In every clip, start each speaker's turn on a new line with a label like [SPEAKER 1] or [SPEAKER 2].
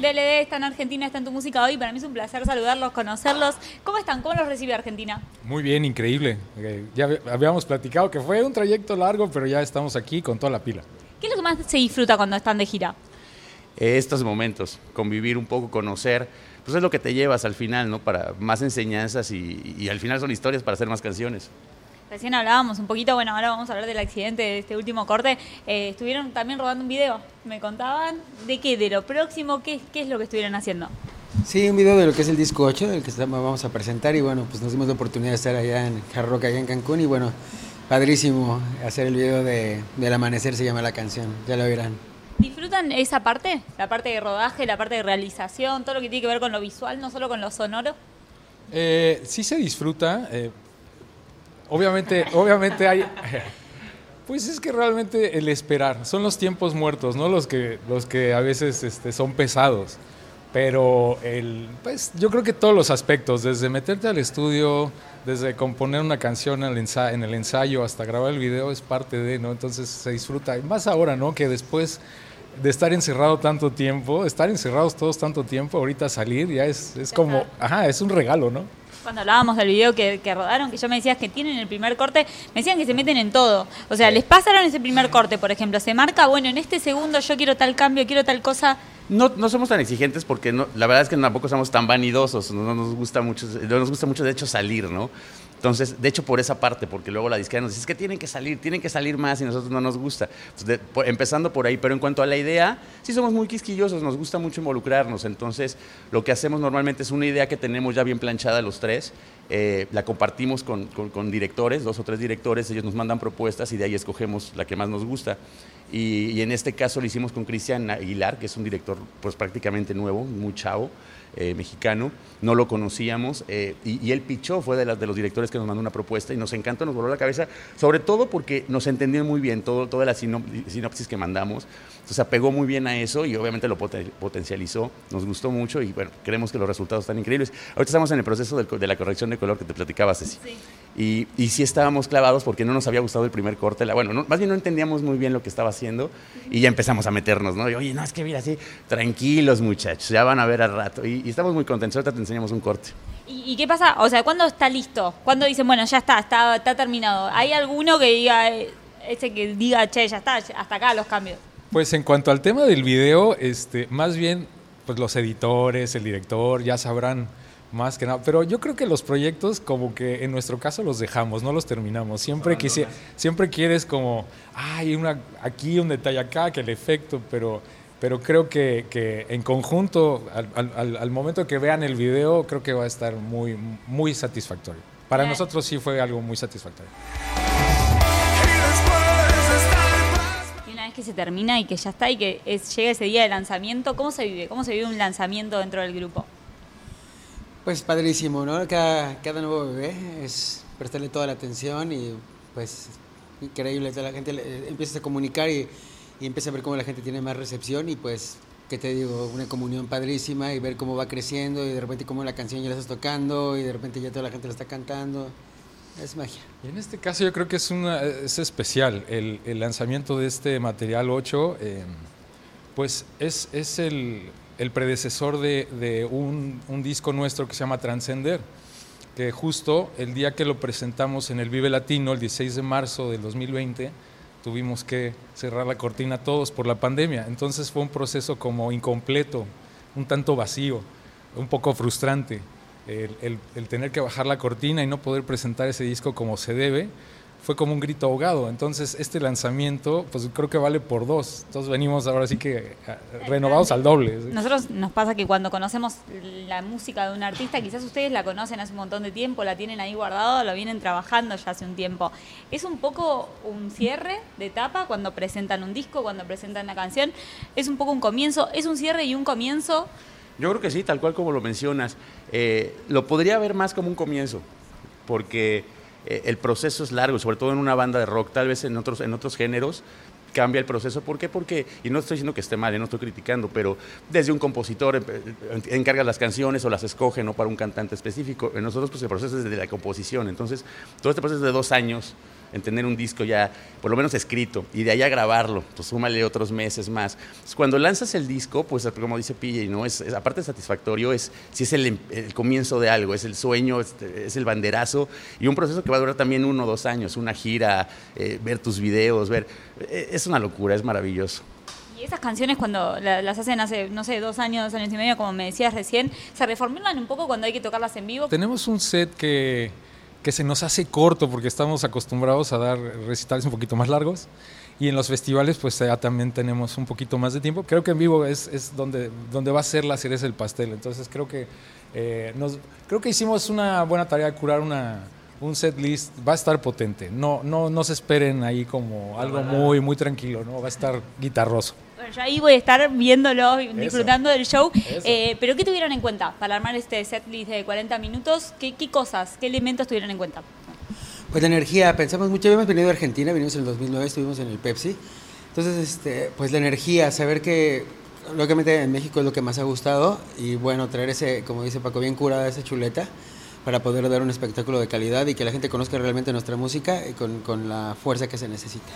[SPEAKER 1] DLD está en Argentina, está en tu música hoy. Para mí es un placer saludarlos, conocerlos. ¿Cómo están? ¿Cómo los recibe Argentina?
[SPEAKER 2] Muy bien, increíble. Eh, ya habíamos platicado que fue un trayecto largo, pero ya estamos aquí con toda la pila.
[SPEAKER 1] ¿Qué es lo que más se disfruta cuando están de gira?
[SPEAKER 3] estos momentos, convivir un poco, conocer, pues es lo que te llevas al final, ¿no? Para más enseñanzas y, y al final son historias para hacer más canciones.
[SPEAKER 1] Recién hablábamos un poquito, bueno, ahora vamos a hablar del accidente de este último corte. Eh, estuvieron también rodando un video. ¿Me contaban de qué? ¿De lo próximo? ¿Qué, ¿Qué es lo que estuvieron haciendo?
[SPEAKER 4] Sí, un video de lo que es el disco 8, del que vamos a presentar. Y bueno, pues nos dimos la oportunidad de estar allá en Hard Rock, allá en Cancún. Y bueno, padrísimo hacer el video de, del amanecer, se llama la canción. Ya lo verán.
[SPEAKER 1] ¿Disfrutan esa parte? La parte de rodaje, la parte de realización, todo lo que tiene que ver con lo visual, no solo con lo sonoro.
[SPEAKER 2] Eh, sí se disfruta. Eh, Obviamente, obviamente hay... Pues es que realmente el esperar, son los tiempos muertos, ¿no? Los que, los que a veces este, son pesados. Pero el, pues yo creo que todos los aspectos, desde meterte al estudio, desde componer una canción en el ensayo hasta grabar el video es parte de, ¿no? Entonces se disfruta. Y más ahora, ¿no? Que después de estar encerrado tanto tiempo, estar encerrados todos tanto tiempo, ahorita salir ya es, es como, ajá, es un regalo, ¿no?
[SPEAKER 1] Cuando hablábamos del video que, rodaron, que yo me decías que tienen el primer corte, me decían que se meten en todo. O sea, les pasaron ese primer corte, por ejemplo, se marca, bueno, en este segundo yo quiero tal cambio, quiero tal cosa.
[SPEAKER 3] No, no somos tan exigentes porque no, la verdad es que tampoco somos tan vanidosos, no nos gusta mucho, no nos gusta mucho de hecho salir, ¿no? Entonces, de hecho, por esa parte, porque luego la disquera nos dice, es que tienen que salir, tienen que salir más y nosotros no nos gusta. empezando por ahí, pero en cuanto a la idea, sí somos muy quisquillosos, nos gusta mucho involucrarnos. Entonces, lo que hacemos normalmente es una idea que tenemos ya bien planchada los tres, eh, la compartimos con, con, directores, dos o tres directores, ellos nos mandan propuestas y de ahí escogemos la que más nos gusta. Y, y en este caso lo hicimos con Cristian Aguilar, que es un director pues prácticamente nuevo, muy chavo. Eh, mexicano, no lo conocíamos eh, y, él pichó, fue de, de, los directores que nos mandó una propuesta y nos encantó, nos voló la cabeza, sobre todo porque nos entendió muy bien todo, toda la sinopsis que mandamos, entonces apegó muy bien a eso y obviamente lo potencializó, nos gustó mucho y bueno, creemos que los resultados están increíbles. Ahorita estamos en el proceso de la corrección de color que te platicaba, Ceci. Y, y sí estábamos clavados porque no nos había gustado el primer corte, bueno, más bien no entendíamos muy bien lo que estaba haciendo y ya empezamos a meternos, ¿no? Y, Oye, no, es que mira, así, tranquilos muchachos, ya van a ver al rato. Y, y estamos muy contentos. Ahorita te enseñamos un corte.
[SPEAKER 1] ¿Y, qué pasa? O sea, ¿cuándo está listo? ¿Cuándo dicen, bueno, ya está, está, está terminado? ¿Hay alguno que diga, eh, ese que diga, che, ya está, hasta acá los cambios?
[SPEAKER 2] Pues en cuanto al tema del video, este, más bien, pues los editores, el director, ya sabrán más que nada. Pero yo creo que los proyectos, como que en nuestro caso los dejamos, no los terminamos. Siempre, siempre quieres como, hay una, aquí un detalle acá, que el efecto, pero pero creo que, que en conjunto, al, al, al, momento que vean el video, creo que va a estar muy, muy satisfactorio. Para nosotros sí fue algo muy satisfactorio.
[SPEAKER 1] Y una vez que se termina y que ya está y que es, llega ese día de lanzamiento, ¿cómo se vive? ¿Cómo se vive un lanzamiento dentro del grupo?
[SPEAKER 4] Pues padrísimo, ¿no? Cada, cada nuevo bebé es prestarle toda la atención y pues increíble, la gente empieza a comunicar y y empieza a ver cómo la gente tiene más recepción y pues, ¿qué te digo? Una comunión padrísima y ver cómo va creciendo y de repente cómo la canción ya la estás tocando y de repente ya toda la gente la está cantando. Es magia.
[SPEAKER 2] Y en este caso yo creo que es, una, es especial. El, el lanzamiento de este material 8, eh, pues es, es el, el, predecesor de, un, disco nuestro que se llama Transcender, que justo el día que lo presentamos en el Vive Latino, el 16 de marzo del 2020, tuvimos que cerrar la cortina todos por la pandemia. Entonces fue un proceso como incompleto, un tanto vacío, un poco frustrante. El, tener que bajar la cortina y no poder presentar ese disco como se debe, fue como un grito ahogado. Entonces, este lanzamiento, pues creo que vale por dos. Entonces, venimos ahora sí que renovados al doble.
[SPEAKER 1] Nosotros nos pasa que cuando conocemos la música de un artista, quizás ustedes la conocen hace un montón de tiempo, la tienen ahí guardado, lo vienen trabajando ya hace un tiempo. Es un poco un cierre de etapa cuando presentan un disco, cuando presentan una canción. Es un poco un comienzo, es un cierre y un comienzo.
[SPEAKER 3] Yo creo que sí, tal cual como lo mencionas. Eh, lo podría ver más como un comienzo, porque eh, el proceso es largo, sobre todo en una banda de rock, tal vez en otros, en otros géneros cambia el proceso. ¿Por qué? Porque, y no estoy diciendo que esté mal, no estoy criticando, pero desde un compositor eh, encarga las canciones o las escoge no para un cantante específico. En nosotros pues el proceso es desde la composición. Entonces, todo este proceso de dos años en tener un disco ya, por lo menos escrito, y de ahí a grabarlo, pues súmale otros meses más. Entonces, cuando lanzas el disco, pues como dice PJ, ¿no? Es, es- aparte de satisfactorio, es si es el, em- el comienzo de algo, es el sueño, es, es el banderazo, y un proceso que va a durar también uno o dos años, una gira, eh, ver tus videos, ver, eh, es una locura, es maravilloso.
[SPEAKER 1] Y esas canciones cuando la- las hacen hace, no sé, dos años, dos años y medio, como me decías recién, ¿se reformulan un poco cuando hay que tocarlas en vivo?
[SPEAKER 2] Tenemos un set que, que se nos hace corto porque estamos acostumbrados a dar recitales un poquito más largos. Y en los festivales, pues ya también tenemos un poquito más de tiempo. Creo que en vivo es, es donde, donde va a ser la cereza del pastel. Entonces creo que, eh, nos, creo que hicimos una buena tarea de curar una, un set list. Va a estar potente. No, no, no se esperen ahí como algo muy, muy tranquilo. ¿no? Va a estar guitarroso.
[SPEAKER 1] Bueno, yo ahí voy a estar viéndolo, disfrutando del show.
[SPEAKER 2] Eso.
[SPEAKER 1] Eh, pero ¿qué tuvieron en cuenta para armar este setlist de 40 minutos? ¿Qué, qué cosas, qué elementos tuvieron en cuenta?
[SPEAKER 4] Pues la energía, pensamos mucho, habíamos venido a Argentina, vinimos en el 2009, estuvimos en el Pepsi. Entonces, este, pues la energía, saber que lógicamente en México es lo que más ha gustado y bueno, traer ese, como dice Paco, bien curada esa chuleta para poder dar un espectáculo de calidad y que la gente conozca realmente nuestra música y con, con la fuerza que se necesita.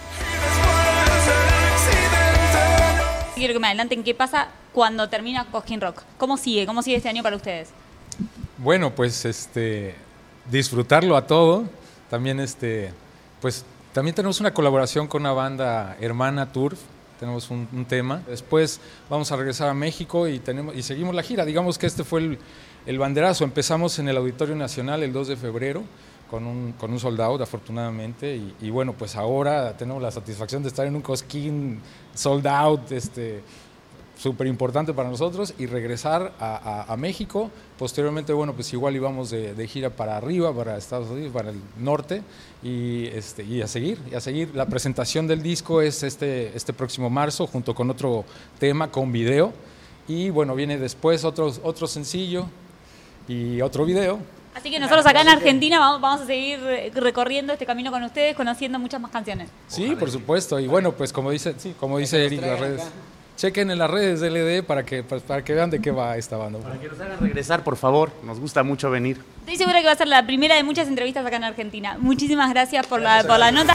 [SPEAKER 1] Quiero que me adelanten qué pasa cuando termina Cosquín Rock. ¿Cómo sigue? ¿Cómo sigue este año para ustedes?
[SPEAKER 2] Bueno, pues este disfrutarlo a todo. También este, pues también tenemos una colaboración con una banda hermana Turf. Tenemos un, tema. Después vamos a regresar a México y tenemos y seguimos la gira. Digamos que este fue el, el banderazo. Empezamos en el Auditorio Nacional el 2 de febrero con un, con un afortunadamente. Y, y bueno, pues ahora tenemos la satisfacción de estar en un Cosquín sold out, este, súper importante para nosotros y regresar a, a- a México. Posteriormente, bueno, pues igual íbamos de, de gira para arriba, para Estados Unidos, para el norte y, este, y a seguir, y a seguir. La presentación del disco es este, este próximo marzo junto con otro tema con video y bueno, viene después otro, otro sencillo y otro video.
[SPEAKER 1] Así que nosotros acá en Argentina vamos, a seguir recorriendo este camino con ustedes, conociendo muchas más canciones.
[SPEAKER 2] Sí, por supuesto. Y bueno, pues como dice, sí, como dice Eric, las redes. Chequen en las redes de LD para que, pues, para que vean de qué va esta banda.
[SPEAKER 3] Para que nos hagan regresar, por favor, nos gusta mucho venir.
[SPEAKER 1] Estoy segura que va a ser la primera de muchas entrevistas acá en Argentina. Muchísimas gracias por la, por la nota.